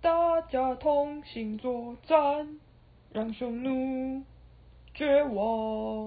大家同心作战让匈奴绝望。